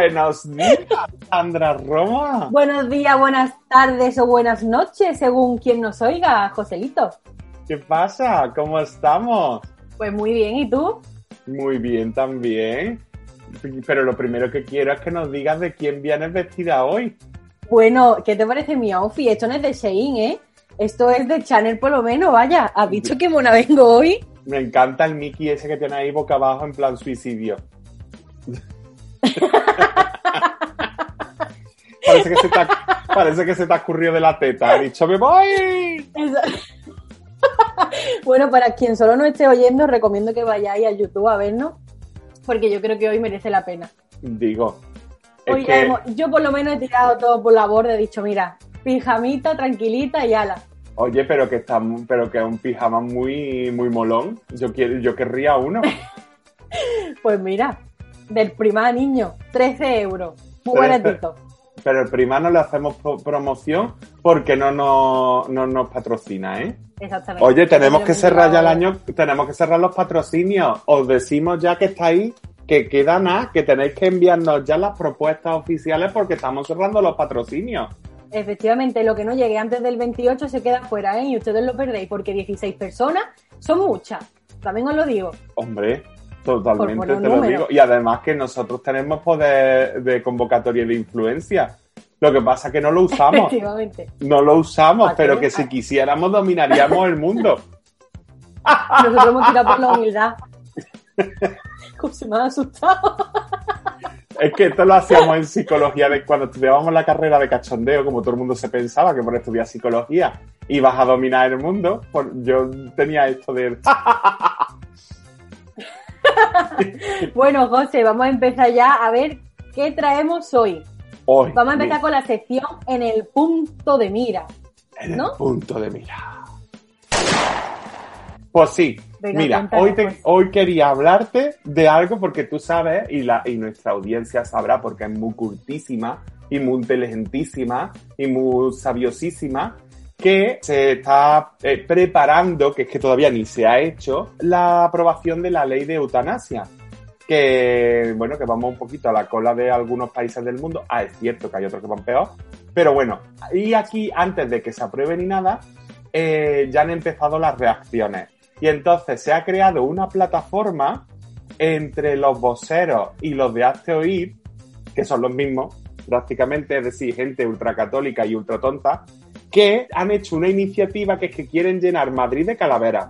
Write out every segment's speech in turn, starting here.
Buenos días, Sandra Roma. Buenos días, buenas tardes o buenas noches, según quien nos oiga, Joselito. ¿Qué pasa? ¿Cómo estamos? Pues muy bien, ¿y tú? Muy bien también. Pero lo primero que quiero es que nos digas de quién vienes vestida hoy. Bueno, ¿qué te parece mi outfit? Esto no es de Shein, ¿eh? Esto es de Chanel por lo menos, vaya. ¿Has visto qué mona vengo hoy? Me encanta el Mickey ese que tiene ahí boca abajo en plan suicidio. parece, que se te ha, parece que se te ha ocurrido de la teta. Ha dicho, ¡me voy! bueno, para quien solo no esté oyendo, recomiendo que vayáis a YouTube a vernos, porque yo creo que hoy merece la pena. Digo. Hoy yo por lo menos he tirado todo por la borda, he dicho, mira, pijamita, tranquilita y ala. Oye, pero que está, pero que es un pijama muy, muy molón. Yo quiero, yo querría uno. pues mira, del prima niño, 13 euros. Muy baratito. Pero el prima no le hacemos promoción porque no, no, no nos patrocina, ¿eh? Exactamente. Oye, tenemos que cerrar ya el año, tenemos que cerrar los patrocinios. Os decimos ya que estáis, que queda nada, que tenéis que enviarnos ya las propuestas oficiales porque estamos cerrando los patrocinios. Efectivamente, lo que no llegue antes del 28 se queda fuera, ¿eh? Y ustedes lo perdéis porque 16 personas son muchas. También os lo digo. Hombre, totalmente te lo digo. Y además que nosotros tenemos poder de convocatoria de influencia. Lo que pasa es que no lo usamos. Efectivamente. No lo usamos, pero que si quisiéramos dominaríamos el mundo. Nosotros hemos tirado por la humildad. ¿Cómo se me ha asustado? Es que esto lo hacíamos en psicología, de cuando estudiábamos la carrera de cachondeo, como todo el mundo se pensaba que por estudiar psicología ibas a dominar el mundo, pues yo tenía esto de... bueno, José, vamos a empezar ya a ver qué traemos hoy. hoy vamos a empezar con la sección en el punto de mira. En el punto de mira. Pues sí, mira, hoy, te, hoy quería hablarte de algo porque tú sabes, y, la, y nuestra audiencia sabrá porque es muy cultísima y muy inteligentísima y muy sabiosísima, que se está eh, preparando, que es que todavía ni se ha hecho, la aprobación de la ley de eutanasia. Que, bueno, que vamos un poquito a la cola de algunos países del mundo. Ah, es cierto que hay otros que van peor. Pero bueno, y aquí, antes de que se apruebe ni nada, eh, ya han empezado las reacciones. Y entonces se ha creado una plataforma entre los voceros y los de Hazte Oír, que son los mismos, prácticamente, es decir, gente ultracatólica y ultratonta, que han hecho una iniciativa que es que quieren llenar Madrid de calaveras.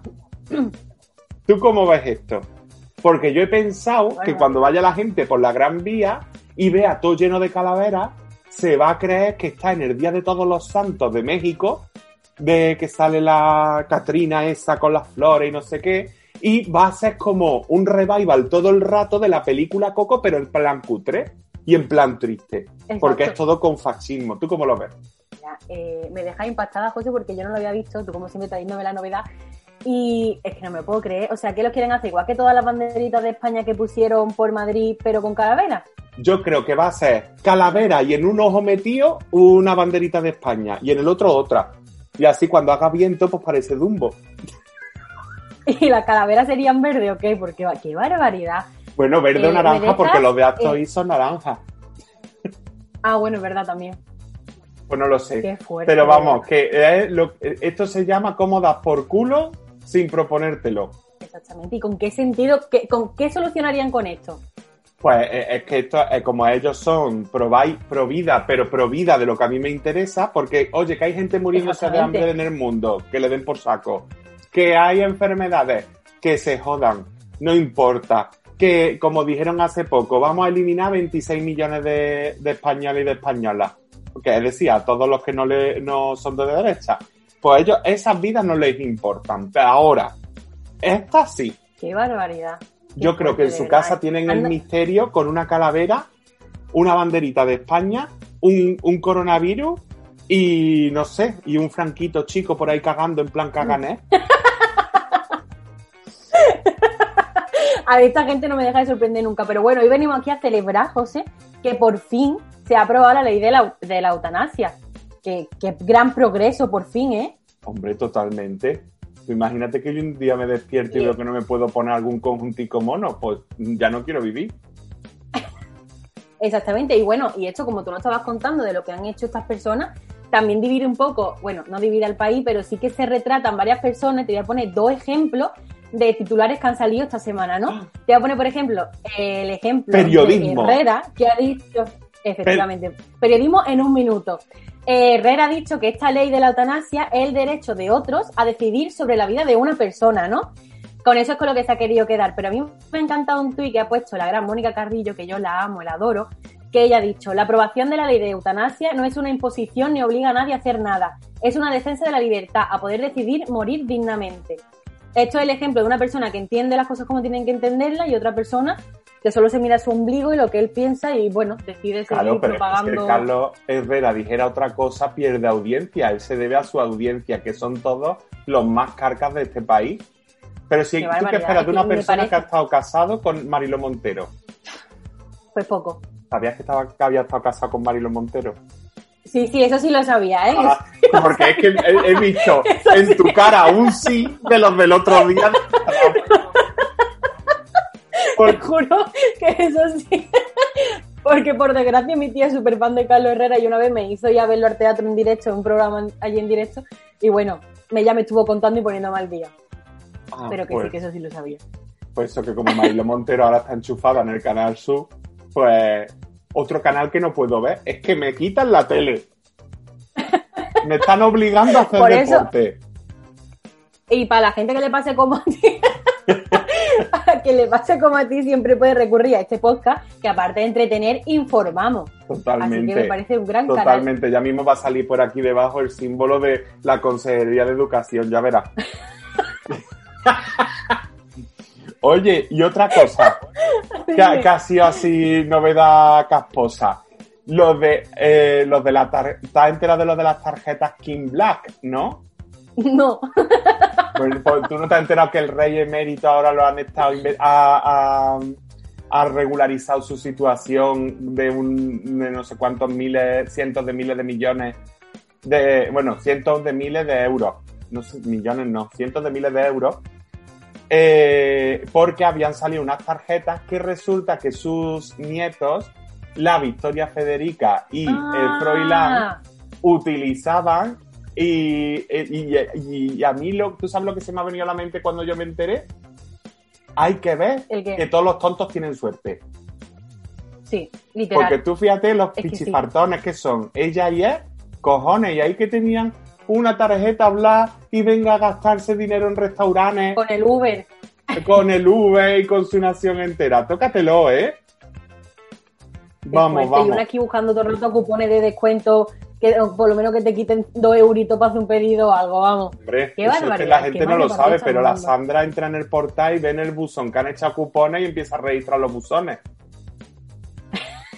¿Tú cómo ves esto? Porque yo he pensado que cuando vaya la gente por la Gran Vía y vea todo lleno de calaveras, se va a creer que está en el Día de Todos los Santos de México de que sale la Catrina esa con las flores y no sé qué. Y va a ser como un revival todo el rato de la película Coco, pero en plan cutre y en plan triste. Porque es todo con fascismo. ¿Tú cómo lo ves? Eh, me deja impactada, José, porque yo no lo había visto. Tú, como siempre, trayéndome la novedad. Y es que no me puedo creer. O sea, ¿qué lo quieren hacer? Igual que todas las banderitas de España que pusieron por Madrid, pero con calavera. Yo creo que va a ser calavera y en un ojo metido una banderita de España y en el otro otra. Y así cuando haga viento, pues parece Dumbo. ¿Y las calaveras serían verde o qué? Porque qué barbaridad. Bueno, verde o eh, naranja, porque los de actos eh... son naranja. Ah, bueno, es verdad también. Pues no lo sé. Qué fuerte, Pero vamos, que esto se llama cómodas por culo sin proponértelo. Exactamente. ¿Y con qué sentido, con qué solucionarían con esto? Pues eh, es que esto, es como ellos son pro, pro vida, pero pro vida de lo que a mí me interesa, porque, oye, que hay gente muriéndose de hambre en el mundo, que le den por saco, que hay enfermedades, que se jodan, no importa, que, como dijeron hace poco, vamos a eliminar 26 millones de, españoles y de españolas, que decir, a todos los que no, le, no son de derecha, pues ellos, esas vidas no les importan, pero ahora, estas sí. Qué barbaridad. Yo creo que en su casa tienen el misterio con una calavera, una banderita de España, un, coronavirus y no sé, y un franquito chico por ahí cagando en plan cagané. a esta gente no me deja de sorprender nunca. Pero bueno, hoy venimos aquí a celebrar, José, que por fin se ha aprobado la ley de la, de la eutanasia. Que, que gran progreso, por fin, ¿eh? Hombre, totalmente. Imagínate que yo un día me despierto y veo que no me puedo poner algún conjuntico mono, pues ya no quiero vivir. Exactamente, y bueno, y esto como tú nos estabas contando de lo que han hecho estas personas, también divide un poco, bueno, no divide al país, pero sí que se retratan varias personas, te voy a poner dos ejemplos de titulares que han salido esta semana, ¿no? Ah. Te voy a poner, por ejemplo, el ejemplo Periodismo. de Herrera, que ha dicho, efectivamente, periodismo en un minuto. Eh, Herrera ha dicho que esta ley de la eutanasia es el derecho de otros a decidir sobre la vida de una persona, ¿no? Con eso es con lo que se ha querido quedar. Pero a mí me ha encantado un tuit que ha puesto la gran Mónica Carrillo, que yo la amo, la adoro, que ella ha dicho, la aprobación de la ley de eutanasia no es una imposición ni obliga a nadie a hacer nada, es una defensa de la libertad, a poder decidir morir dignamente. Esto es el ejemplo de una persona que entiende las cosas como tienen que entenderlas y otra persona que solo se mira su ombligo y lo que él piensa y bueno, decide seguir propagando. Es que Carlos Herrera dijera otra cosa, pierde audiencia. Él se debe a su audiencia, que son todos los más carcas de este país. Pero si tú qué esperas de una persona que ha estado casado con Marilo Montero. Pues poco. ¿Sabías que, estaba, que había estado casado con Marilo Montero? Sí, sí, eso sí lo sabía, ¿eh? Ah, porque es que he, visto en tu cara un sí de los del otro día. Te juro que eso sí. Porque por desgracia mi tía es súper fan de Carlos Herrera y una vez me hizo ya verlo al teatro en directo, un programa allí en directo, y bueno, ya me estuvo contando y poniendo mal día. Ah, Pero que sí, pues. que eso sí lo sabía. Pues eso que como Marilo Montero ahora está enchufada en el canal Sur, pues otro canal que no puedo ver es que me quitan la tele. Me están obligando a hacer deporte. Y para la gente que le pase como a ti, que le pase como a ti, siempre puede recurrir a este podcast, que aparte de entretener, informamos. Totalmente. Así que me parece un gran Totalmente. Ya mismo va a salir por aquí debajo el símbolo de la Consejería de Educación, ya verás. Oye, y otra cosa, que, ha sido así novedad casposa. Los de, eh, los de la tarjeta, ¿estás enterado de los de las tarjetas King Black, no? No. Pues, pues, tú no te has enterado que el rey emérito ahora lo han estado ha, ha, regularizado su situación de un de no sé cuántos miles, cientos de miles de millones de, bueno, cientos de miles de euros. No sé, millones no, cientos de miles de euros eh, porque habían salido unas tarjetas que resulta que sus nietos, la Victoria Federica y el ah. utilizaban y, y, a mí, lo, ¿tú sabes lo que se me ha venido a la mente cuando yo me enteré? Hay que ver que todos los tontos tienen suerte. Sí, literal. Porque tú fíjate los pichifartones que son ella y él, cojones, y ahí que tenían una tarjeta bla y venga a gastarse dinero en restaurantes. Con el Uber. Con el Uber y con su nación entera. Tócatelo, ¿eh? Vamos, vamos. Y una aquí buscando todo el rato cupones de descuento que por lo menos que te quiten dos euritos para hacer un pedido o algo, vamos. Hombre, qué la gente no lo sabe, pero la Sandra entra en el portal y ve en el buzón que han echado cupones y empieza a registrar los buzones.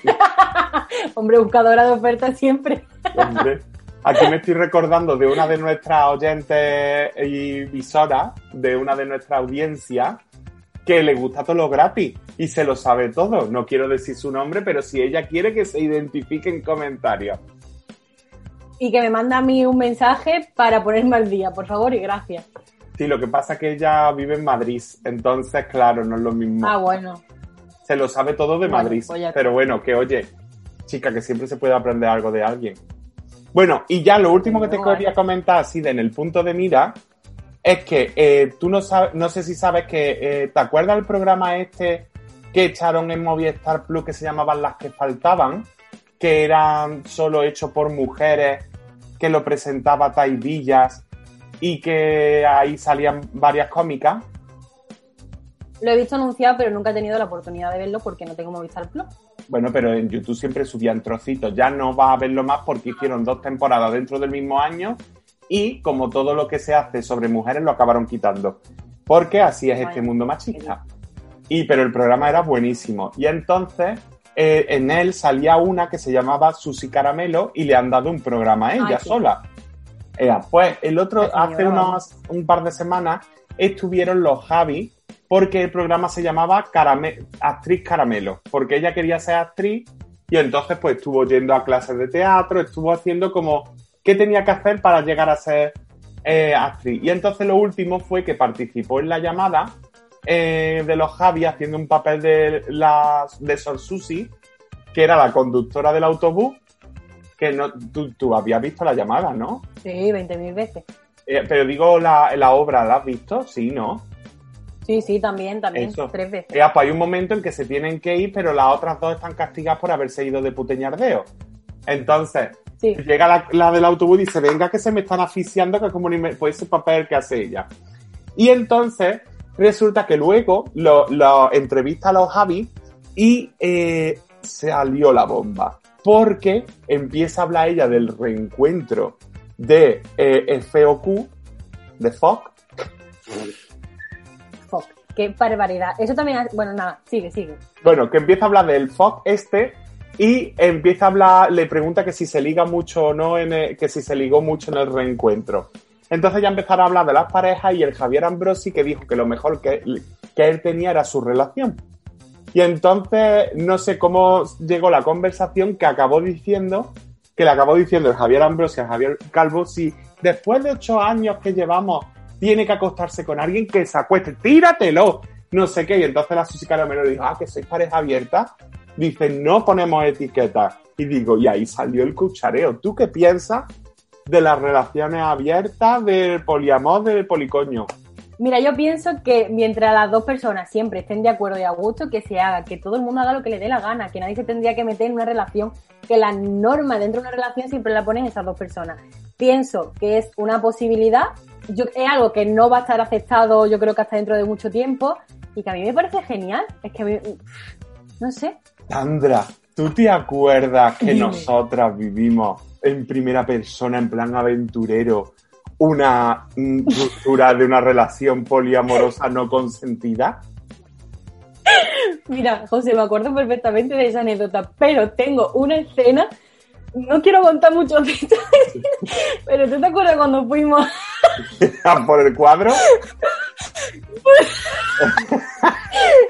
Hombre, buscadora de ofertas siempre. Hombre. Aquí me estoy recordando de una de nuestras oyentes y visoras, de una de nuestras audiencias, que le gusta todo lo gratis y se lo sabe todo. No quiero decir su nombre, pero si ella quiere que se identifique en comentarios. Y que me manda a mí un mensaje para ponerme al día, por favor, y gracias. Sí, lo que pasa es que ella vive en Madrid, entonces, claro, no es lo mismo. Ah, bueno. Se lo sabe todo de Madrid, pues pero bueno, que oye, chica, que siempre se puede aprender algo de alguien. Bueno, y ya lo último que te quería comentar, así de en el punto de mira, es que eh, tú no sabes, no sé si sabes que, eh, ¿te acuerdas del programa este que echaron en Movistar Plus que se llamaban Las que faltaban? Que eran solo hechos por mujeres, que lo presentaba Tai Villas y que ahí salían varias cómicas. Lo he visto anunciado, pero nunca he tenido la oportunidad de verlo porque no tengo Movistar Plus. Bueno, pero en YouTube siempre subían trocitos. Ya no vas a verlo más porque hicieron dos temporadas dentro del mismo año y como todo lo que se hace sobre mujeres lo acabaron quitando. Porque así es este mundo machista. Y pero el programa era buenísimo. Y entonces eh, en él salía una que se llamaba Susi Caramelo y le han dado un programa a ella sola. pues el otro, hace unos, un par de semanas, estuvieron los Javi porque el programa se llamaba Actriz Caramelo, porque ella quería ser actriz y entonces pues estuvo yendo a clases de teatro, estuvo haciendo como qué tenía que hacer para llegar a ser eh, actriz. Y entonces lo último fue que participó en la llamada eh, de los Javi haciendo un papel de, la, de Sor Susi que era la conductora del autobús, que no, tú, habías visto la llamada, ¿no? Sí, 20.000 veces. Eh, pero digo, la, la obra, ¿la has visto? Sí, ¿no? Sí, sí, también, también, tres veces. pues hay un momento en que se tienen que ir, pero las otras dos están castigadas por haberse ido de puteñardeo. Entonces, llega la, del autobús y dice, venga que se me están asfixiando, que como ni me, pues ese papel que hace ella. Y entonces, resulta que luego lo, entrevista a los Javi y eh, salió la bomba. Porque empieza a hablar ella del reencuentro de eh, FOQ, de FOC. FOC, qué barbaridad. Eso también, bueno, nada, sigue, sigue. Bueno, que empieza a hablar del FOC este y empieza a hablar, le pregunta que si se liga mucho o no, en que si se ligó mucho en el reencuentro. Entonces ya empezaron a hablar de las parejas y el Javier Ambrosi que dijo que lo mejor que, que él tenía era su relación. Y entonces no sé cómo llegó la conversación que acabó diciendo, que le acabó diciendo el Javier Ambrosi a Javier Calvo, si después de ocho años que llevamos tiene que acostarse con alguien que se acueste, tíratelo, no sé qué. Y entonces la Susi Caramelo dijo, ah, que sois pareja abierta. Dice, no ponemos etiquetas. Y digo, y ahí salió el cuchareo. ¿Tú qué piensas de las relaciones abiertas, del poliamor, del policoño? Mira, yo pienso que mientras las dos personas siempre estén de acuerdo y a gusto, que se haga, que todo el mundo haga lo que le dé la gana, que nadie se tendría que meter en una relación, que la norma dentro de una relación siempre la ponen esas dos personas. Pienso que es una posibilidad, yo, es algo que no va a estar aceptado yo creo que hasta dentro de mucho tiempo y que a mí me parece genial. Es que a mí, no sé. Sandra, ¿tú te acuerdas que nosotras vivimos en primera persona, en plan aventurero, una ruptura de una relación poliamorosa no consentida? Mira, José, me acuerdo perfectamente de esa anécdota, pero tengo una escena, no quiero contar mucho detalles, pero ¿tú te acuerdas cuando fuimos por el cuadro?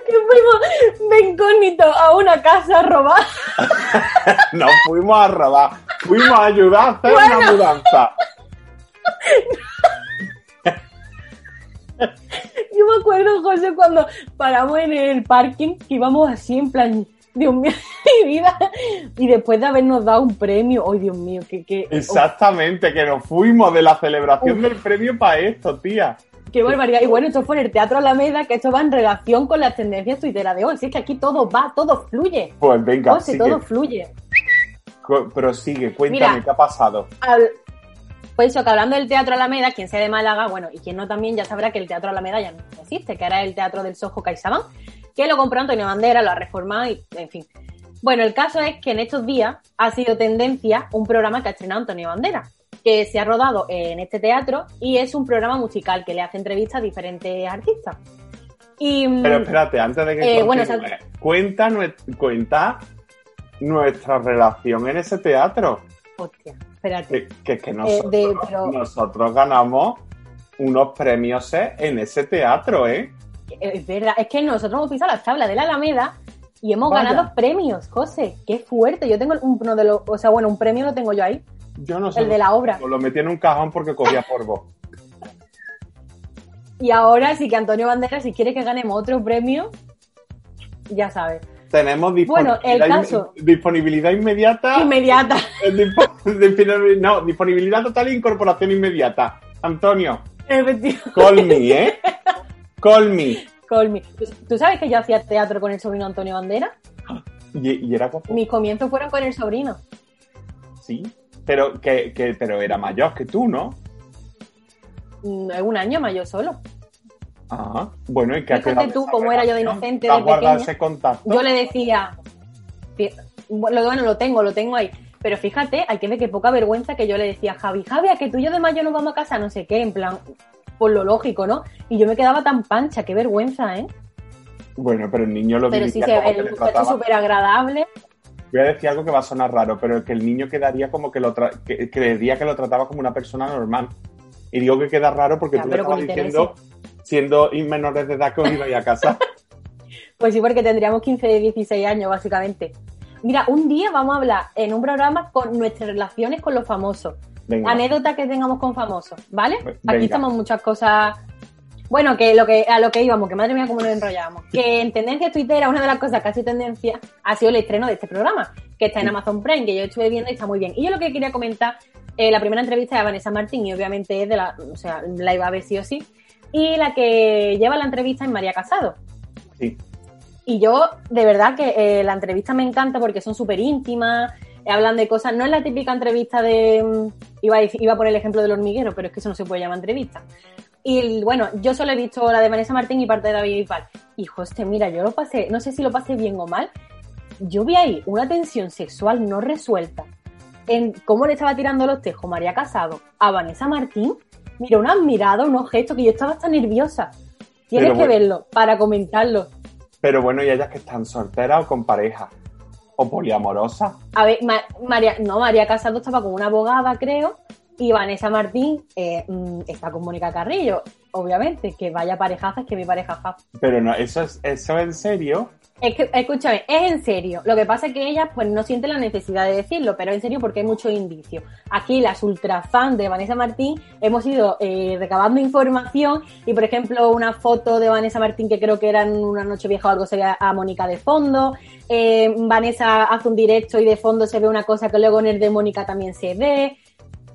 que fuimos de incógnito a una casa a robar. no fuimos a robar, fuimos a ayudar a hacer una mudanza. Yo me acuerdo, José, cuando paramos en el parking, que íbamos así en plan, Dios mío, mi vida. Y después de habernos dado un premio, ¡ay, Dios mío! que, que Exactamente, que nos fuimos de la celebración del premio para esto, tía. Qué barbaridad. Y bueno, esto fue en el Teatro Alameda, que esto va en relación con las tendencias tuiteras de hoy. Si es que aquí todo va, todo fluye. Pues venga, José, todo fluye. Pero sigue, cuéntame, ¿qué ha pasado? pues eso, que hablando del Teatro Alameda, quien sea de Málaga, bueno, y quien no también ya sabrá que el Teatro Alameda ya no existe, que era el Teatro del Sojo CaixaBank, que lo compró Antonio Bandera, lo ha reformado y, en fin. Bueno, el caso es que en estos días ha sido tendencia un programa que ha estrenado Antonio Bandera, que se ha rodado en este teatro y es un programa musical que le hace entrevistas a diferentes artistas. Y, mm, Pero espérate, antes de que eh, bueno, cuenta, cuenta nuestra relación en ese teatro. Hostia, espérate. Que, que, nosotros, nosotros ganamos unos premios en ese teatro, ¿eh? Es verdad, es que nosotros hemos pisado la tabla de la Alameda y hemos ganado premios, José. Qué fuerte. Yo tengo uno de los, o sea, bueno, un premio lo tengo yo ahí. Yo no sé. El de la obra. Lo metí en un cajón porque cogía polvo. y ahora sí que Antonio Banderas, si quiere que ganemos otro premio, ya sabes. Tenemos disponibilidad, bueno, el caso, disponibilidad inmediata. Inmediata. no, disponibilidad total e incorporación inmediata. Antonio. Call me, ¿eh? Call me. Call me. ¿Tú sabes que yo hacía teatro con el sobrino Antonio Bandera? ¿Y, era guapo? Mis comienzos fueron con el sobrino. Sí. Pero, que, que, pero era mayor que tú, ¿no? Mm, un año mayor solo. Ah, bueno, y que Fíjate tú cómo era yo de inocente de pequeña. Ese contacto? Yo le decía, bueno, lo tengo, lo tengo ahí. Pero fíjate, hay que ver qué poca vergüenza que yo le decía, Javi, Javi, a que tú y yo de mayo nos vamos a casa, no sé qué, en plan, por lo lógico, ¿no? Y yo me quedaba tan pancha, qué vergüenza, ¿eh? Bueno, pero el niño lo Pero sí, se, el muchacho súper agradable voy a decir algo que va a sonar raro, pero que el niño quedaría como que lo que, creería que lo trataba como una persona normal. Y digo que queda raro porque tú le estabas diciendo, siendo menores de edad, que os ibais a casa. pues sí, porque tendríamos 15, 16 años, básicamente. Mira, un día vamos a hablar en un programa con nuestras relaciones con los famosos. Anécdotas que tengamos con famosos, ¿vale? Aquí estamos muchas cosas Bueno, que lo que a lo que íbamos, que madre mía cómo nos enrollamos. Que en tendencia Twitter, una de las cosas que ha sido tendencia ha sido el estreno de este programa, que está en Amazon Prime, que yo estuve viendo y está muy bien. Y yo lo que quería comentar, eh, la primera entrevista de Vanessa Martín, y obviamente es de la, o sea, la iba a ver sí o sí, y la que lleva la entrevista es María Casado. Sí. Y yo, de verdad que eh, la entrevista me encanta porque son súper íntimas, hablan de cosas, no es la típica entrevista de, mm, iba a, iba a poner el ejemplo del hormiguero, pero es que eso no se puede llamar entrevista. Y bueno, yo solo he visto la de Vanessa Martín y parte de David Bisbal. Y hostia, mira, yo lo pasé, no sé si lo pasé bien o mal. Yo vi ahí una tensión sexual no resuelta en cómo le estaba tirando los tejos María Casado a Vanessa Martín. Mira, una mirada, unos gestos que yo estaba hasta nerviosa. Tienes que verlo para comentarlo. Pero bueno, y ellas que están solteras o con pareja o poliamorosa. A ver, María, no, María Casado estaba con una abogada, creo, y Vanessa Martín eh, mm, está con Mónica Carrillo, obviamente, que vaya parejaza, es que mi pareja Pero no, eso es, eso en serio. Es que, escúchame, es en serio. Lo que pasa es que ella pues no siente la necesidad de decirlo, pero en serio porque hay mucho indicio. Aquí las ultra fans de Vanessa Martín hemos ido eh, recabando información y por ejemplo una foto de Vanessa Martín que creo que era en una noche vieja o algo se ve a Mónica de fondo. Eh, Vanessa hace un directo y de fondo se ve una cosa que luego en el de Mónica también se ve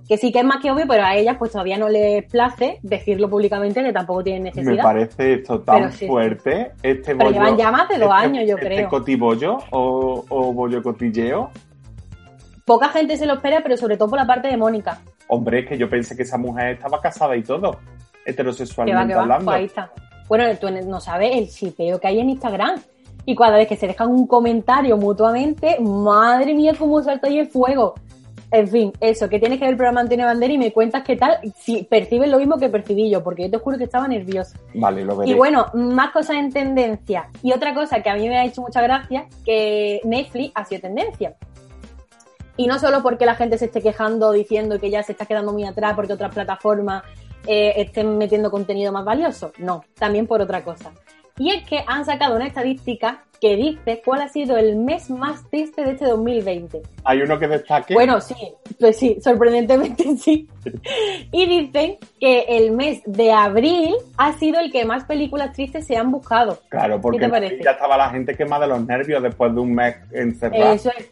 que sí que es más que obvio, pero a ellas pues todavía no les place decirlo públicamente que tampoco tienen necesidad. Me parece esto tan fuerte, este pero llevan ya más de dos este años, yo este creo. cotibollo o, o bollo cotilleo? Poca gente se lo espera, pero sobre todo por la parte de Mónica. Hombre, es que yo pensé que esa mujer estaba casada y todo, heterosexualmente hablando. Pues ahí está. Bueno, tú no sabes el chipeo que hay en Instagram. Y cada vez que se dejan un comentario mutuamente, madre mía, cómo salta ahí el fuego. En fin, eso, que tienes que ver el programa Antonio Bandera y me cuentas qué tal, si percibes lo mismo que percibí yo, porque yo te juro que estaba nerviosa. Vale, lo veré. Y bueno, más cosas en tendencia. Y otra cosa que a mí me ha hecho mucha gracia, que Netflix ha sido tendencia. Y no solo porque la gente se esté quejando diciendo que ya se está quedando muy atrás porque otras plataformas eh, estén metiendo contenido más valioso. No, también por otra cosa. Y es que han sacado una estadística que dice cuál ha sido el mes más triste de este 2020. ¿Hay uno que destaque? Bueno, sí, pues sí, sorprendentemente sí. Y dicen que el mes de abril ha sido el que más películas tristes se han buscado. Claro, porque ya estaba la gente quemada de los nervios después de un mes encerrado. Eso es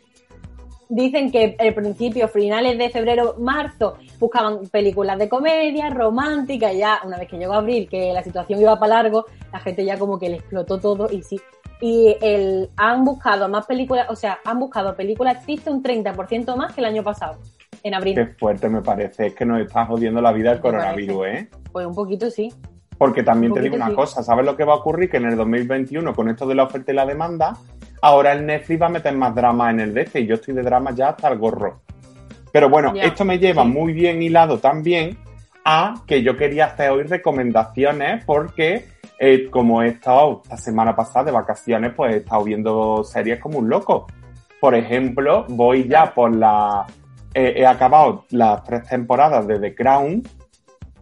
dicen que al principio, finales de febrero, marzo, buscaban películas de comedia, romántica, y ya una vez que llegó abril, que la situación iba para largo, la gente ya como que le explotó todo y sí. Y el, han buscado más películas, o sea, han buscado películas tristes un 30% más que el año pasado, en abril. Qué fuerte me parece, es que nos está jodiendo la vida el coronavirus, ¿eh? Pues un poquito sí. Porque también te digo una cosa, ¿sabes lo que va a ocurrir? Que en el 2021, con esto de la oferta y la demanda, ahora el Netflix va a meter más drama en el DC y yo estoy de drama ya hasta el gorro. Pero bueno, esto me lleva muy bien hilado también a que yo quería hacer hoy recomendaciones porque eh, como he estado la semana pasada de vacaciones, pues he estado viendo series como un loco. Por ejemplo, voy ya por la... he acabado las tres temporadas de The Crown,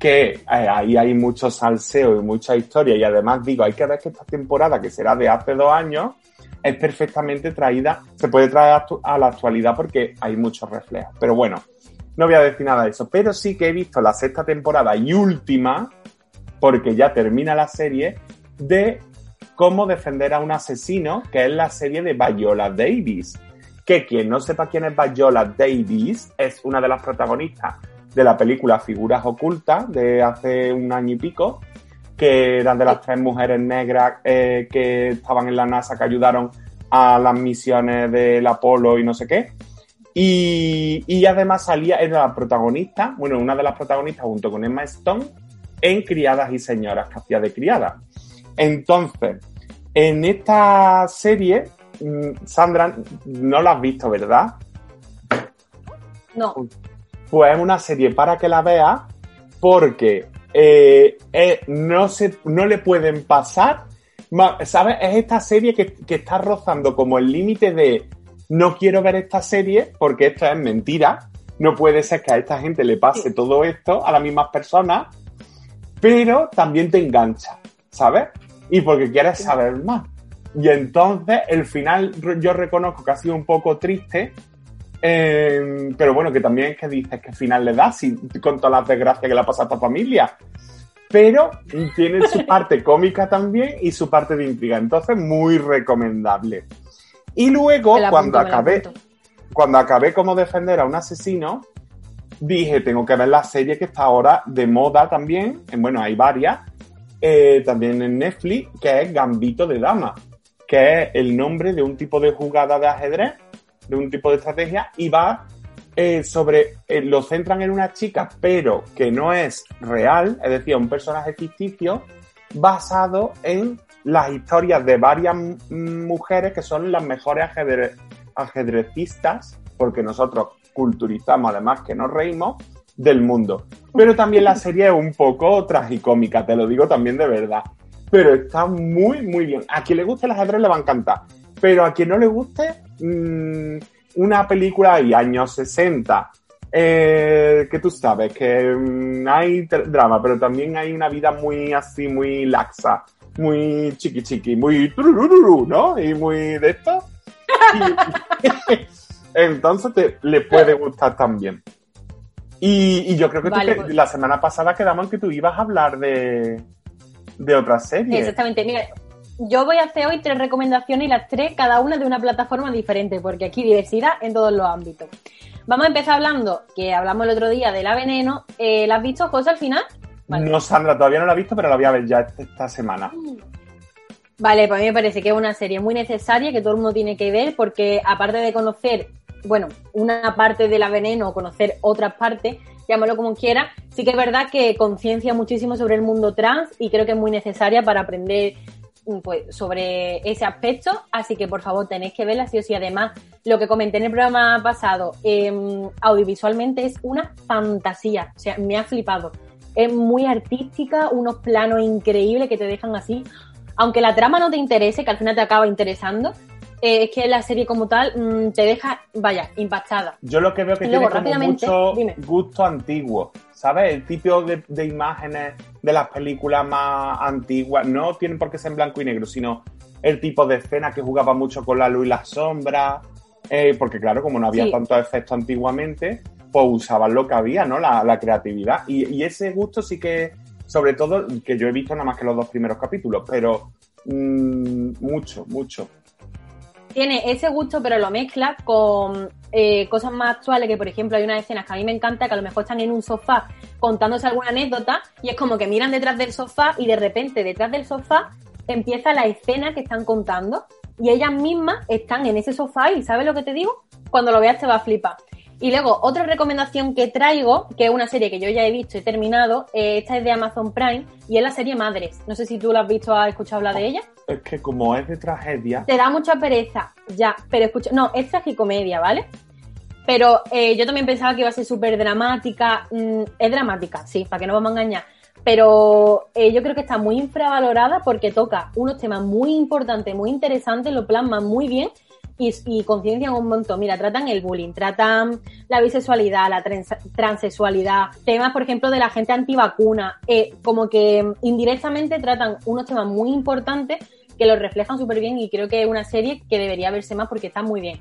que eh, ahí hay mucho salseo y mucha historia y además digo, hay que ver que esta temporada, que será de hace dos años, es perfectamente traída, se puede traer a la actualidad porque hay muchos reflejos. Pero bueno, no voy a decir nada de eso, pero sí que he visto la sexta temporada y última, porque ya termina la serie, de cómo defender a un asesino, que es la serie de Viola Davis. Que quien no sepa quién es Viola Davis es una de las protagonistas de la película Figuras Ocultas de hace un año y pico, que eran de las tres mujeres negras eh, que estaban en la NASA que ayudaron a las misiones del Apolo y no sé qué. Y, y, además salía, era la protagonista, bueno, una de las protagonistas junto con Emma Stone en Criadas y Señoras, que hacía de criada. Entonces, en esta serie, mm, Sandra, no la has visto, ¿verdad? No. Pues es una serie para que la veas porque eh, eh, no, se, no le pueden pasar. ¿Sabes? Es esta serie que, está rozando como el límite de no quiero ver esta serie porque esto es mentira. No puede ser que a esta gente le pase todo esto a las mismas personas, pero también te engancha, ¿sabes? Y porque quieres saber más. Y entonces el final yo reconozco que ha sido un poco triste, Em, pero bueno, que también es que dices que final le das con todas las desgracias que le ha pasado a tu familia. pero tiene su parte cómica también y su parte de intriga. Entonces, muy recomendable. Y luego, cuando acabé, cuando acabé como defender a un asesino, dije, tengo que ver la serie que está ahora de moda también, en, bueno, hay varias, eh, también en Netflix, que es Gambito de Dama, que es el nombre de un tipo de jugada de ajedrez, de un tipo de estrategia, y va eh, sobre, eh, lo centran en una chica, pero que no es real, es decir, un personaje ficticio, basado en las historias de varias mujeres que son las mejores ajedrecistas, porque nosotros culturizamos, además que nos reímos, del mundo. Pero también la serie es un poco tragicómica, te lo digo también de verdad. Pero está muy, muy bien. A quien le guste el ajedrez le va a encantar. Pero a quien no le guste, mmm, una película de años 60, eh, que tú sabes, que mmm, hay drama, pero también hay una vida muy así, muy laxa, muy chiqui chiqui, muy ¿no? Y muy de esto. entonces te, le puede gustar también. Y, yo creo que, pues. la semana pasada quedamos en que tú ibas a hablar de, de otra serie. Exactamente, mira, yo voy a hacer hoy tres recomendaciones y las tres, cada una de una plataforma diferente, porque aquí diversidad en todos los ámbitos. Vamos a empezar hablando, que hablamos el otro día de la veneno. Eh, ¿La has visto, José, al final? No, Sandra, todavía no la he visto, pero la voy a ver ya esta semana. Vale, pues a mí me parece que es una serie muy necesaria que todo el mundo tiene que ver, porque aparte de conocer, bueno, una parte de la veneno o conocer otras partes, llámalo como quiera, sí que es verdad que conciencia muchísimo sobre el mundo trans y creo que es muy necesaria para aprender pues, sobre ese aspecto, así que por favor tenéis que verla sí o sí. Además, lo que comenté en el programa pasado, eh, audiovisualmente es una fantasía, o sea, me ha flipado es muy artística, unos planos increíbles que te dejan así. Aunque la trama no te interese, que al final te acaba interesando, eh, es que la serie como tal mm, te deja, vaya, impactada. Yo lo que veo que tiene como mucho gusto antiguo, ¿sabes? El tipo de, imágenes de las películas más antiguas, no tienen por qué ser en blanco y negro, sino el tipo de escena que jugaba mucho con la luz y la sombra, eh, porque claro, como no había tantos efectos antiguamente, pues usaban lo que había, ¿no? La, creatividad. Y, ese gusto sí que, sobre todo, que yo he visto nada más que los dos primeros capítulos, pero mm, mucho, mucho. Tiene ese gusto, pero lo mezcla con eh, cosas más actuales, que por ejemplo hay unas escenas que a mí me encanta, que a lo mejor están en un sofá contándose alguna anécdota y es como que miran detrás del sofá y de repente detrás del sofá empieza la escena que están contando y ellas mismas están en ese sofá y ¿sabes lo que te digo? Cuando lo veas te va a flipar. Y luego, otra recomendación que traigo, que es una serie que yo ya he visto y terminado, eh, esta es de Amazon Prime y es la serie Madres. No sé si tú la has visto o has escuchado hablar de ella. Es que como es de tragedia. Te da mucha pereza, ya, pero escucha, no, es tragicomedia, ¿vale? Pero eh, yo también pensaba que iba a ser súper dramática. Mm, es dramática, sí, para que no vamos a engañar. Pero eh, yo creo que está muy infravalorada porque toca unos temas muy importantes, muy interesantes, lo plasma muy bien y, y conciencian un montón. Mira, tratan el bullying, tratan la bisexualidad, la transexualidad, temas, por ejemplo, de la gente antivacuna, eh, como que indirectamente tratan unos temas muy importantes que los reflejan súper bien y creo que es una serie que debería verse más porque está muy bien.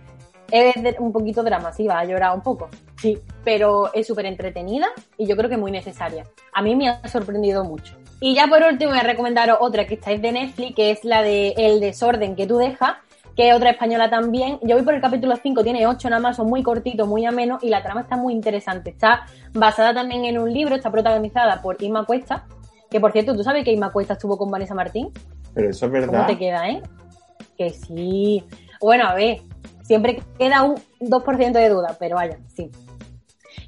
Es un poquito drama, sí, va a llorar un poco, sí, pero es súper entretenida y yo creo que muy necesaria. A mí me ha sorprendido mucho. Y ya por último voy a recomendaros otra que estáis de Netflix, que es la de El desorden que tú dejas, que otra española también. Yo voy por el capítulo 5, tiene 8 nada más, son muy cortitos, muy ameno y la trama está muy interesante. Está basada también en un libro, está protagonizada por Inma Cuesta, que por cierto, ¿tú sabes que Inma Cuesta estuvo con Vanessa Martín? Pero eso es verdad. ¿Cómo te queda, eh? Que sí. Bueno, a ver, siempre queda un 2% de duda, pero vaya, sí.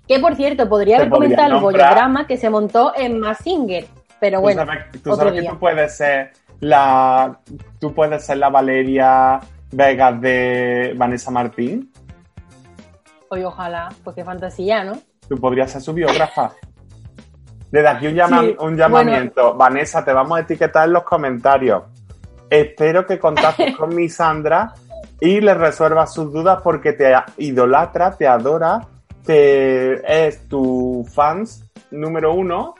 Que por cierto, podría haber comentado el bolograma que se montó en Massinger, pero bueno. Tú sabes, que tú puedes ser la. Tú puedes ser la Valeria Vegas de Vanessa Martín. Oye, ojalá, pues qué fantasía, ¿no? Tú podrías ser su biógrafa. Desde aquí un, un llamamiento. Vanessa, te vamos a etiquetar en los comentarios. Espero que contactes con mi Sandra y le resuelvas sus dudas porque te idolatra, te adora, te es tu fans número uno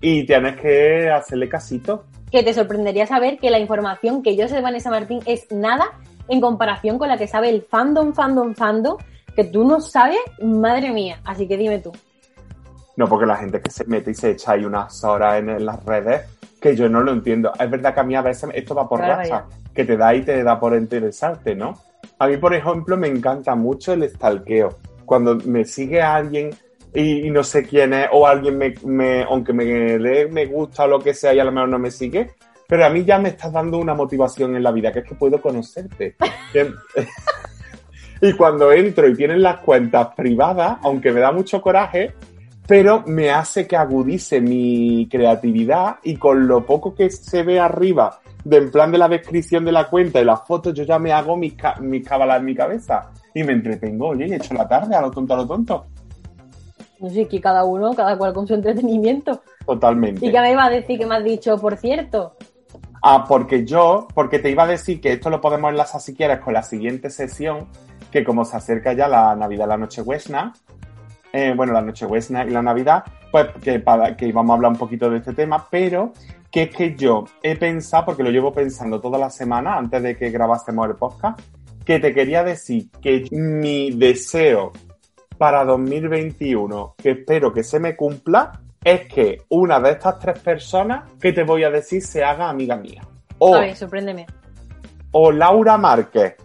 y tienes que hacerle casito. Que te sorprendería saber que la información que yo sé de Vanessa Martín es nada en comparación con la que sabe el fandom, fandom, fandom, que tú no sabes, madre mía. Así que dime tú. No, porque la gente que se mete y se echa ahí unas horas en, las redes, que yo no lo entiendo. Es verdad que a mí a veces esto va por racha, que te da y te da por interesarte, ¿no? A mí, por ejemplo, me encanta mucho el stalkeo. Cuando me sigue alguien y, no sé quién es, o alguien me, aunque me dé me gusta o lo que sea y a lo mejor no me sigue, pero a mí ya me estás dando una motivación en la vida, que es que puedo conocerte. y cuando entro y tienen las cuentas privadas, aunque me da mucho coraje, pero me hace que agudice mi creatividad y con lo poco que se ve arriba de en plan de la descripción de la cuenta y las fotos, yo ya me hago mis, mis cábalas en mi cabeza y me entretengo, oye, y hecho la tarde a lo tonto, a lo tonto. No sé, que cada uno, cada cual con su entretenimiento. Totalmente. ¿Y qué me iba a decir que me has dicho, por cierto? Ah, porque yo, porque te iba a decir que esto lo podemos enlazar si quieres con la siguiente sesión, que como se acerca ya la Navidad, la Nochebuena, eh, bueno, la Nochebuena y la Navidad, pues que, para, que íbamos a hablar un poquito de este tema, pero que es que yo he pensado, porque lo llevo pensando toda la semana antes de que grabásemos el podcast, que te quería decir que mi deseo para 2021, que espero que se me cumpla, es que una de estas tres personas que te voy a decir se haga amiga mía. O, a ver, sorpréndeme. O Laura Márquez,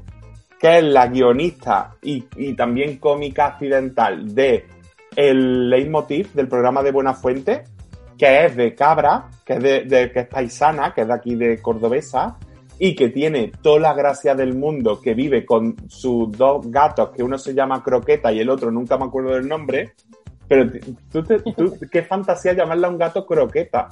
que es la guionista y, y también cómica accidental de el leitmotiv del programa de Buena Fuente, que es de Cabra, que es, de, que es paisana, que es de aquí de Cordobesa, y que tiene toda la gracia del mundo, que vive con sus dos gatos, que uno se llama Croqueta y el otro nunca me acuerdo del nombre, pero tú, qué fantasía llamarle a un gato Croqueta.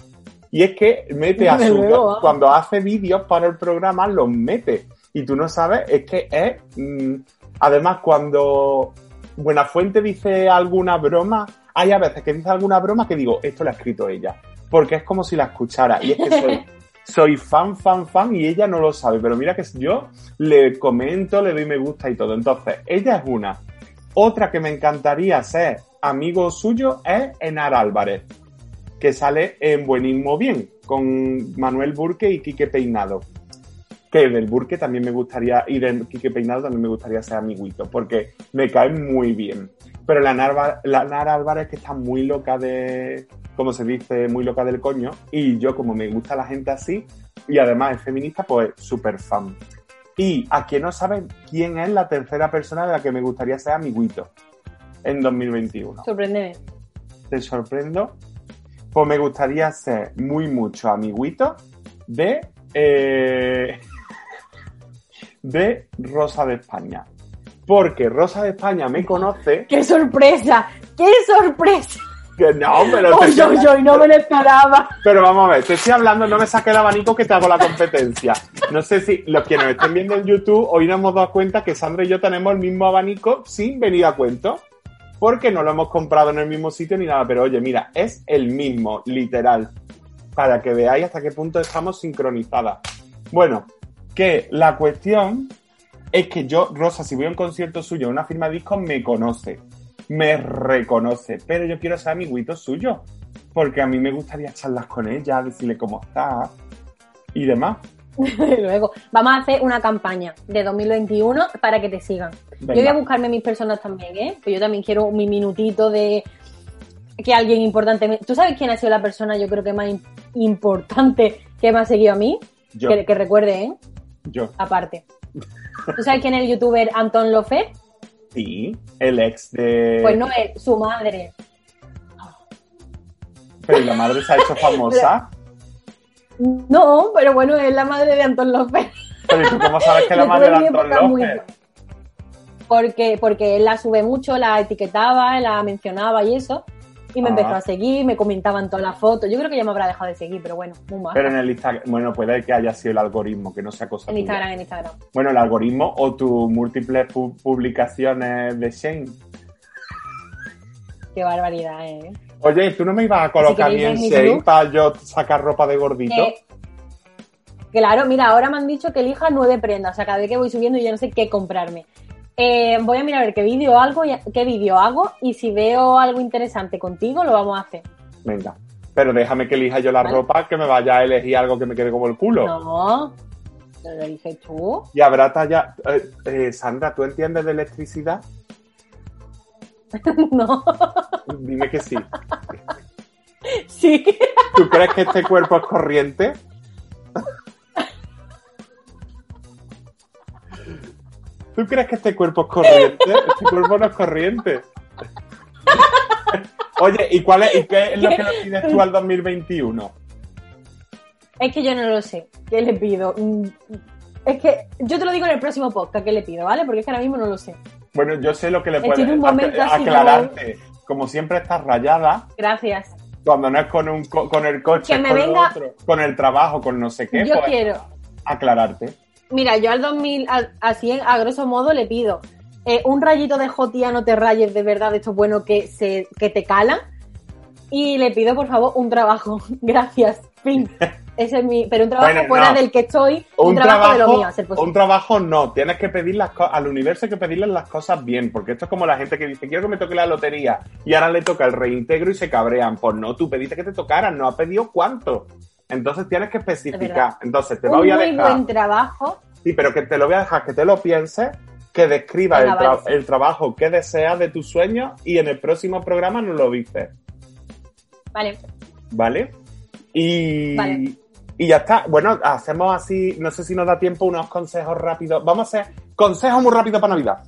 Y es que mete a su cuando hace vídeos para el programa, los mete. Y tú no sabes, es que es... Mm, además, cuando Buenafuente dice alguna broma, hay a veces que dice alguna broma que digo, esto lo ha escrito ella. Porque es como si la escuchara. Y es que soy soy fan, fan, fan y ella no lo sabe, pero mira que yo le comento, le doy me gusta y todo. Entonces, ella es una. Otra que me encantaría ser amigo suyo es Enar Álvarez, que sale en Buenismo Bien, con Manuel Burque y Quique Peinado. Que del Burque también me gustaría, y de Quique Peinado también me gustaría ser amiguito, porque me cae muy bien. Pero la Nar, la Nar Álvarez que está muy loca de, como se dice, muy loca del coño. Y yo, como me gusta la gente así, y además es feminista, pues súper fan. Y a quien no sabe quién es la tercera persona de la que me gustaría ser amiguito en 2021. Sorprendeme. ¿Te sorprendo? Pues me gustaría ser muy mucho amiguito de. Eh, de Rosa de España. Porque Rosa de España me conoce. ¡Qué sorpresa! ¡Qué sorpresa! no, pero. no me lo esperaba. Pero vamos a ver, te estoy hablando, no me saque el abanico que te hago la competencia. No sé si los que nos estén viendo en YouTube hoy nos hemos dado cuenta que Sandra y yo tenemos el mismo abanico sin venir a cuento. Porque no lo hemos comprado en el mismo sitio ni nada. Pero oye, mira, es el mismo, literal. Para que veáis hasta qué punto estamos sincronizadas. Bueno, que la cuestión es que yo, Rosa, si voy a un concierto suyo, una firma de discos, me conoce me reconoce, pero yo quiero ser amiguito suyo, porque a mí me gustaría charlas con ella, decirle cómo está y demás. Luego, vamos a hacer una campaña de 2021 para que te sigan. Yo voy a buscarme mis personas también, ¿eh? Que yo también quiero mi minutito de que alguien importante. ¿Tú sabes quién ha sido la persona, yo creo que más importante que me ha seguido a mí? Yo. Que, recuerde, ¿eh? Yo. Aparte. ¿Tú sabes quién es el youtuber Anton Lofer? Sí, el ex de. Pues no es su madre. Pero la madre se ha hecho famosa? No, pero bueno, es la madre de Antón López. Pero tú cómo sabes que es la madre de Antón López? Porque, porque él la sube mucho, la etiquetaba, la mencionaba y eso. Y me empezó a seguir, me comentaban todas las fotos. Yo creo que ya me habrá dejado de seguir, pero bueno, muy mal. Pero en el Instagram, bueno, puede que haya sido el algoritmo, que no sea cosa. En Instagram, en Instagram. Bueno, el algoritmo o tus múltiples publicaciones de Shane. Qué barbaridad, eh. Oye, ¿tú no me ibas a colocar bien Shane para yo sacar ropa de gordito? claro, mira, ahora me han dicho que elija nueve prendas. O sea, cada vez que voy subiendo yo no sé qué comprarme. Eh, voy a mirar a ver qué vídeo hago, qué vídeo hago y si veo algo interesante contigo lo vamos a hacer. Venga, pero déjame que elija yo la ropa, que me vaya a elegir algo que me quede como el culo. No, lo eliges tú. Y habrá talla... Eh, eh, Sandra, ¿tú entiendes de electricidad? no. Dime que sí. Sí. ¿Tú crees que este cuerpo es corriente? ¿Tú crees que este cuerpo es corriente? Este cuerpo no es corriente. Oye, ¿y cuál es, y qué es lo que le pides tú al 2021? Es que yo no lo sé. ¿Qué le pido? Mm, es que yo te lo digo en el próximo podcast, ¿qué le pido? ¿Vale? Porque es que ahora mismo no lo sé. Bueno, yo sé lo que le puedo aclararte. Como... siempre estás rayada. Gracias. Cuando no es con, un, con el coche, que me con, venga... otro, con el trabajo, con no sé qué. Yo pues, quiero. Aclararte. Mira, yo al 2000, así a grosso modo, le pido eh, un rayito de Jotia, no te rayes de verdad, de estos buenos que, se, que te calan. Y le pido, por favor, un trabajo. Gracias. Fin. Ese es mi, pero un trabajo fuera del que estoy, un, trabajo, de lo mío, Un trabajo no, tienes que pedir las al universo hay que pedirle las cosas bien, porque esto es como la gente que dice, quiero que me toque la lotería, y ahora le toca el reintegro y se cabrean. Pues no, tú pediste que te tocaran, no has pedido cuánto. Entonces tienes que especificar. Entonces te voy a dejar. muy buen trabajo. Sí, pero que te lo voy a dejar, que te lo pienses, que describa el, trabajo que deseas de tus sueños y en el próximo programa nos lo dices. Vale. ¿Vale? Y, vale. Y ya está. Bueno, hacemos así, no sé si nos da tiempo, unos consejos rápidos. Vamos a hacer consejos muy rápidos para Navidad.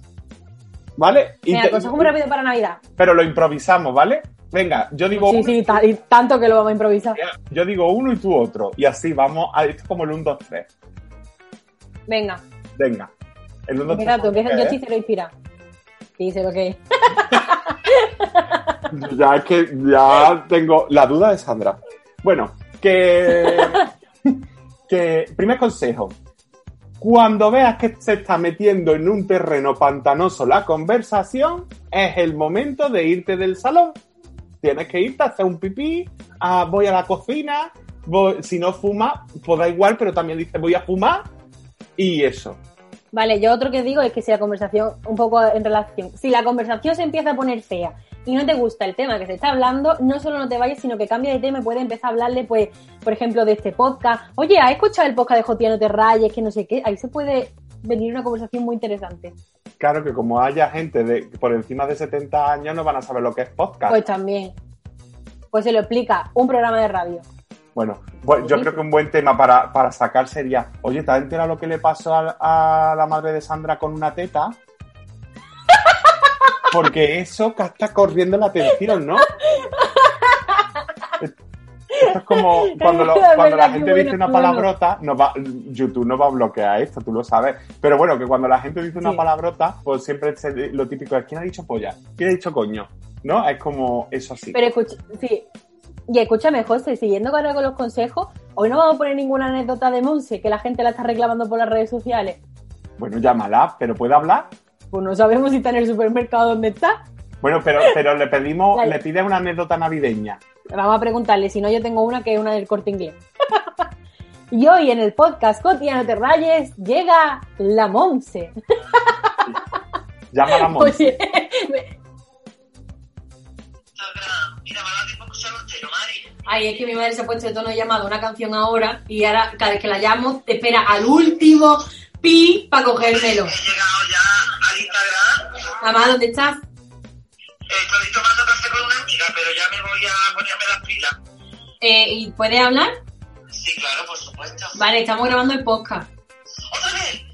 ¿Vale? Y consejos muy rápidos para Navidad. Pero lo improvisamos, ¿vale? Venga, yo digo. Sí, sí, y tanto que lo vamos a improvisar. Yo digo uno y tú otro. Y así vamos. A, esto es como el 1, 2, 3. Venga. Venga. El 1, 2, 3. Venga, tú, que yo sí se lo inspira. Sí, sé lo que es. ya es que ya tengo la duda de Sandra. Bueno, que que, primer consejo, cuando veas que se está metiendo en un terreno pantanoso la conversación, es el momento de irte del salón. Tienes que irte a hacer un pipí, voy a la cocina, si no fuma, pues da igual, pero también dice voy a fumar y eso. Vale, yo otro que digo es que si la conversación, un poco en relación, si la conversación se empieza a poner fea y no te gusta el tema que se está hablando, no solo no te vayas, sino que cambia de tema y puedes empezar a hablarle, pues, por ejemplo, de este podcast. Oye, ¿has escuchado el podcast de Jotia No Te Rayes? Que no sé qué. Ahí se puede venir una conversación muy interesante. Claro que como haya gente de por encima de 70 años no van a saber lo que es podcast. Pues también. Pues se lo explica un programa de radio. Bueno, yo creo que un buen tema para, sacar sería, oye, ¿te has enterado lo que le pasó a la madre de Sandra con una teta? Porque eso está corriendo la atención, ¿no? Esto es como cuando, la gente dice una palabrota, no va, YouTube no va a bloquear esto, tú lo sabes. Pero bueno, que cuando la gente dice una palabrota, pues siempre lo típico es ¿quién ha dicho polla? ¿Quién ha dicho coño? ¿No? Es como eso así. Pero escucha, sí. Y escúchame, José, siguiendo con los consejos, hoy no vamos a poner ninguna anécdota de Monse que la gente la está reclamando por las redes sociales. Bueno, llámala, pero ¿puede hablar? Pues no sabemos si está en el supermercado donde está. Bueno, pero, pero le pedimos, le pide una anécdota navideña. Vamos a preguntarle, si no yo tengo una que es una del corte inglés. y hoy en el podcast Cotidiano Te Rayes llega la Monse. Llama a la Monse. Ay, es que mi madre se ha puesto de tono de llamado una canción ahora y ahora cada vez que la llamo te espera al último pi para cogérmelo. He llegado ya al Instagram. Mamá, ¿dónde estás? Estoy tomando café con una amiga, pero ya me voy a ponerme las pilas. Eh, ¿Y puedes hablar? Sí, claro, por supuesto. Vale, estamos grabando el podcast. ¿Otra vez?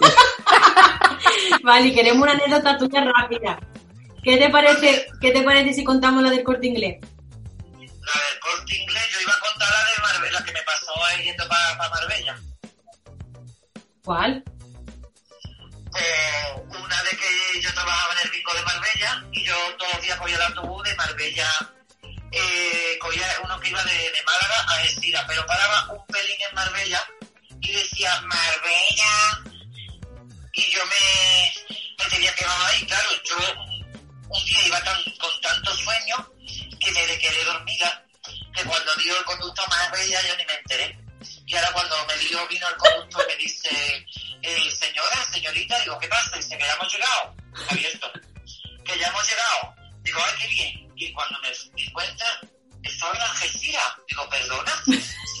vale, queremos una anécdota tuya rápida. ¿Qué te parece, ¿qué te parece si contamos la del corte inglés? La del corte inglés, yo iba a contar la de Marbella, la que me pasó ahí yendo para Marbella. ¿Cuál? Eh, una de que yo trabajaba en el bingo de Marbella y yo todos los días cogía el autobús de Marbella, eh, cogía uno que iba de, Málaga a Estira, pero paraba un pelín en Marbella y decía Marbella y yo me, me tenía que bajar ahí, claro, yo un día iba tan, con tanto sueño que me quedé dormida que cuando dio el conducto Marbella yo ni me enteré. Y ahora cuando me dio, vino el conductor me dice, eh, señora, señorita, digo, ¿qué pasa? Dice que ya hemos llegado. Abierto. Que ya hemos llegado. Digo, ay, qué bien. Y cuando me di cuenta, estaba en Algeciras. Digo, perdona,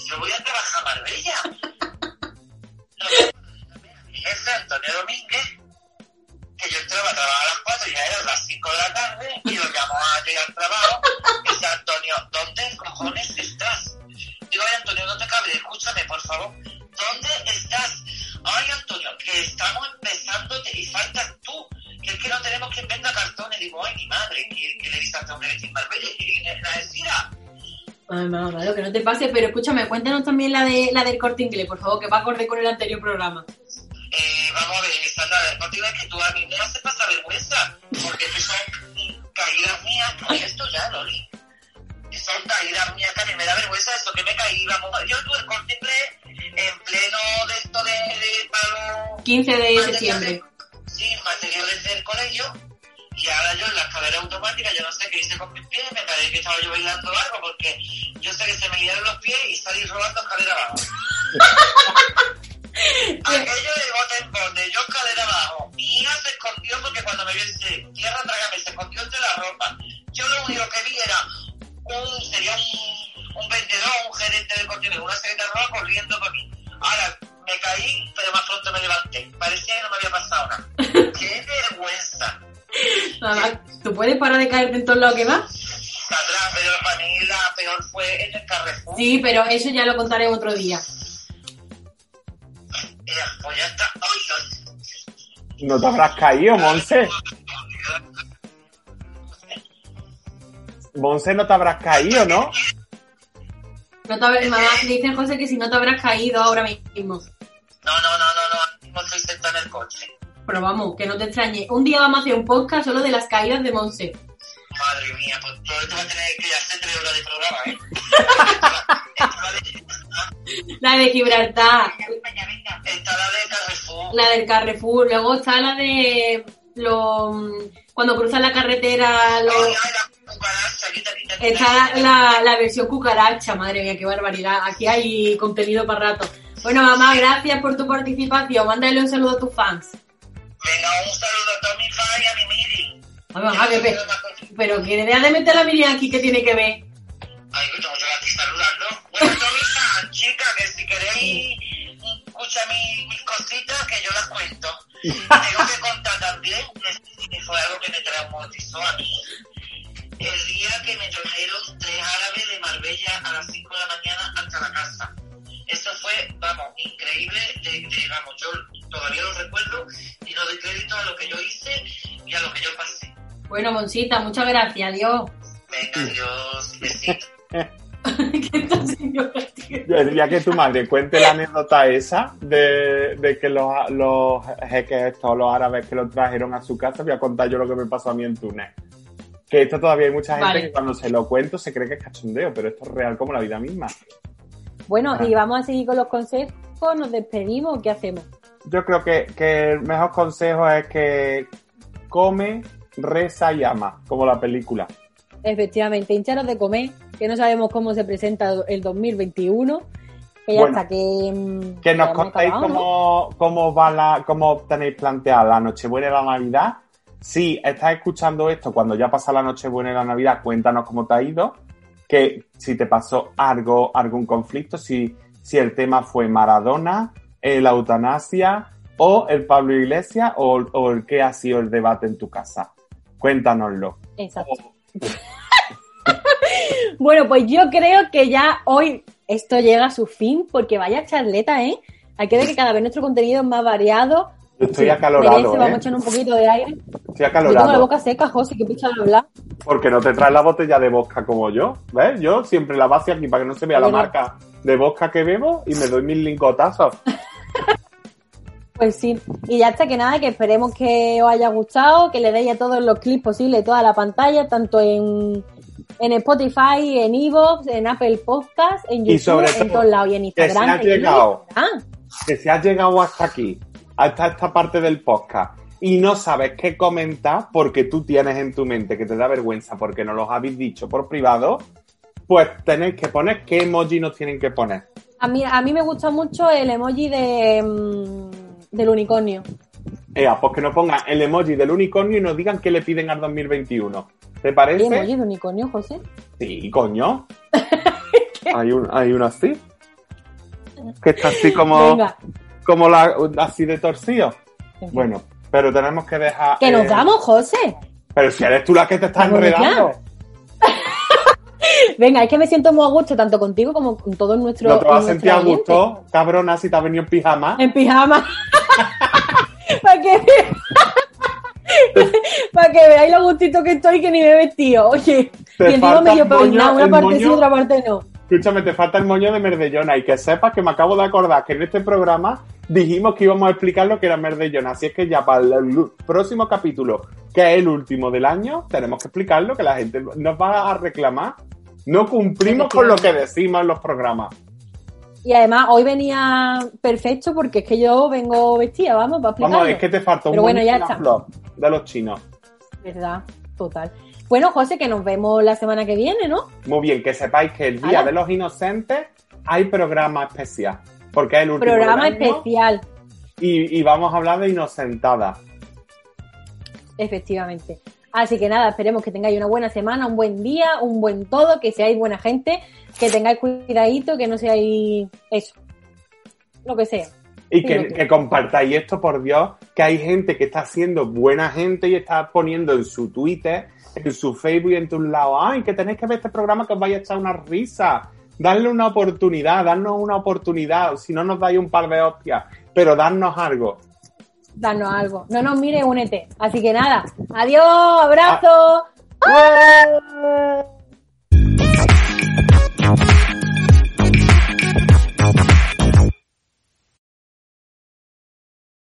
yo voy a trabajar a Marbella. jefe, Antonio Domínguez, que yo entraba a trabajar a las 4 y ya eran las 5 de la tarde y lo llamo a llegar al trabajo. Dice Antonio, ¿dónde cojones digo, ay Antonio, no te cables, escúchame, por favor, ¿dónde estás? Ay Antonio, que estamos empezando y faltas tú, que es que no tenemos quien venda cartones, digo, ay mi madre, que, le dice a este hombre la decida. Ay, no, que no te pases, pero escúchame, cuéntanos también la de la del corte inglés, por favor, que va a acorde con el anterior programa. Eh, vamos a ver, Sandra, no te que tú a mí me haces pasar vergüenza, porque tú son caídas mías, con esto ya, Loli. Son caídas me da vergüenza eso que me caí, vamos, yo tuve el corte inglés en pleno de esto de, de palo... 15 de septiembre. Sí, materiales del colegio y ahora yo en la escalera automática, yo no sé qué hice con mis pies, me parece que estaba yo bailando algo, porque yo sé que se me guiaron los pies y salí robando escalera abajo. Aquello de bote en bote, yo escalera abajo. Mi hija se escondió porque cuando me vio tierra trágame, se escondió entre la ropa. Yo lo único que vi era un, sería un, un vendedor, un gerente de cocina, una secretaria corriendo por mí. Ahora, me caí, pero más pronto me levanté. Parecía que no me había pasado nada. ¡Qué vergüenza! ¿Tú puedes parar de caerte en todo lo que va? Atrás, pero para mí la peor fue en el Carrefour. Sí, pero eso ya lo contaré otro día. Ya, pues ya está. ¿No te habrás caído, Monse? Monse, no te habrás caído, ¿no? No te habrás, mamá, dicen José que si no te habrás caído ahora mismo. No, no, no, no, no, no estoy sentado en el coche. Pero vamos, que no te extrañe. Un día vamos a hacer un podcast solo de las caídas de Monse. Madre mía, pues todo esto va a tener que hacer tres horas de programa, ¿eh? la de Gibraltar. Está la de Carrefour. La del Carrefour. Luego está la de lo, cuando cruzan la carretera. Lo... Está la, la, versión cucaracha, madre mía, qué barbaridad. Aquí hay contenido para rato. Bueno, mamá, gracias por tu participación. Mándale un saludo a tus fans. Venga, un saludo a Tommy Fay y a mi Miri. Ah, pero que idea de meter a la Miri aquí, ¿qué tiene que ver? Ay, que estamos aquí saludando. Bueno, Tommy chica, que si queréis escuchar mis, mis cositas, que yo las cuento. Tengo que contar también que fue algo que me traumatizó a mí. El día que me trajeron tres árabes de Marbella a las 5 de la mañana hasta la casa. Eso fue, vamos, increíble. De, vamos, yo todavía lo recuerdo y no doy crédito a lo que yo hice y a lo que yo pasé. Bueno, Monsita, muchas gracias. Adiós. Venga, adiós. Besito. Yo diría que tu madre cuente la anécdota esa de, de que los, los jeques estos, los árabes que lo trajeron a su casa, voy a contar yo lo que me pasó a mí en Túnez. Que esto todavía hay mucha gente que cuando se lo cuento se cree que es cachondeo, pero esto es real como la vida misma. Bueno, y vamos a seguir con los consejos, nos despedimos, ¿qué hacemos? Yo creo que, que el mejor consejo es que come, reza y ama, como la película. Efectivamente, hincharos de comer, que no sabemos cómo se presenta el 2021. Que ya está, que... Mm, que nos contéis cómo, cómo, va la, cómo tenéis planteada la Nochebuena y la Navidad. Si estás escuchando esto cuando ya pasa la Nochebuena y la Navidad, cuéntanos cómo te ha ido que si te pasó algo, algún conflicto, si, si el tema fue Maradona, la eutanasia o el Pablo Iglesias o, o el que ha sido el debate en tu casa. Cuéntanoslo. Exacto. bueno, pues yo creo que ya hoy esto llega a su fin porque vaya charleta, ¿eh? Hay que ver que cada vez nuestro contenido es más variado, Estoy acalorado. Merece, vamos a ¿eh? echar un poquito de aire. Estoy acalorado. Yo tengo la boca seca, José, que picha de hablar. Porque no te traes la botella de vodka como yo. ¿Ves? Yo siempre la vacío aquí para que no se vea la marca de vodka que bebo y me doy mil lincotazos. Pues sí, y ya está que nada, que esperemos que os haya gustado, que le deis a todos los clips posibles, toda la pantalla, tanto en, en Spotify, en Evox, en Apple Podcast, en YouTube, en todos lados y en Instagram. Que se ha llegado, que se ha llegado hasta aquí hasta esta parte del podcast y no sabes qué comentar porque tú tienes en tu mente que te da vergüenza porque no los habéis dicho por privado, pues tenéis que poner qué emoji nos tienen que poner. A mí, a mí me gusta mucho el emoji de, mm, del unicornio. Ea, pues que nos pongan el emoji del unicornio y nos digan qué le piden al 2021. ¿Te parece? ¿El emoji de unicornio, José? Sí, coño. hay, un, hay uno así. Que está así como... Venga como la, así de torcido. Bueno, pero tenemos que dejar. ¡Que nos damos, eh, José! Pero si eres tú la que te estás enredando. Venga, es que me siento muy a gusto tanto contigo como con todos nuestros. ¿No te vas a sentir a gusto, cabrona, si te has venido en pijama? En pijama. ¿Para qué? gustito que estoy que ni me he vestido. Oye, y digo medio peinado, una parte sí, otra parte no. Escúchame, te falta el moño de Merdellona y que sepas que me acabo de acordar que en este programa dijimos que íbamos a explicar lo que era Merdellona. Así es que ya para el próximo capítulo, que es el último del año, tenemos que explicarlo, que la gente nos va a reclamar. No cumplimos con lo que decimos en los programas. Y además hoy venía perfecto porque es que yo vengo vestida, vamos, para explicarlo. Vamos, es que te falta un Pero bueno, ya está. de los chinos. Verdad, total. Bueno, José, que nos vemos la semana que viene, ¿no? Muy bien, que sepáis que el Día de los Inocentes hay programa especial. Porque es el último. Programa especial. Y, vamos a hablar de inocentada. Efectivamente. Así que nada, esperemos que tengáis una buena semana, un buen día, un buen todo, que seáis buena gente, que tengáis cuidadito, que no seáis eso. Lo que sea. Y que, que, compartáis esto, por Dios, que hay gente que está siendo buena gente y está poniendo en su Twitter en su Facebook y en tus lados, ay, que tenéis que ver este programa que os vaya a echar una risa. Darle una oportunidad, darnos una oportunidad, si no nos dais un par de hostias, pero darnos algo. Darnos algo. No nos mire, únete. Así que nada, adiós, abrazo. Ah.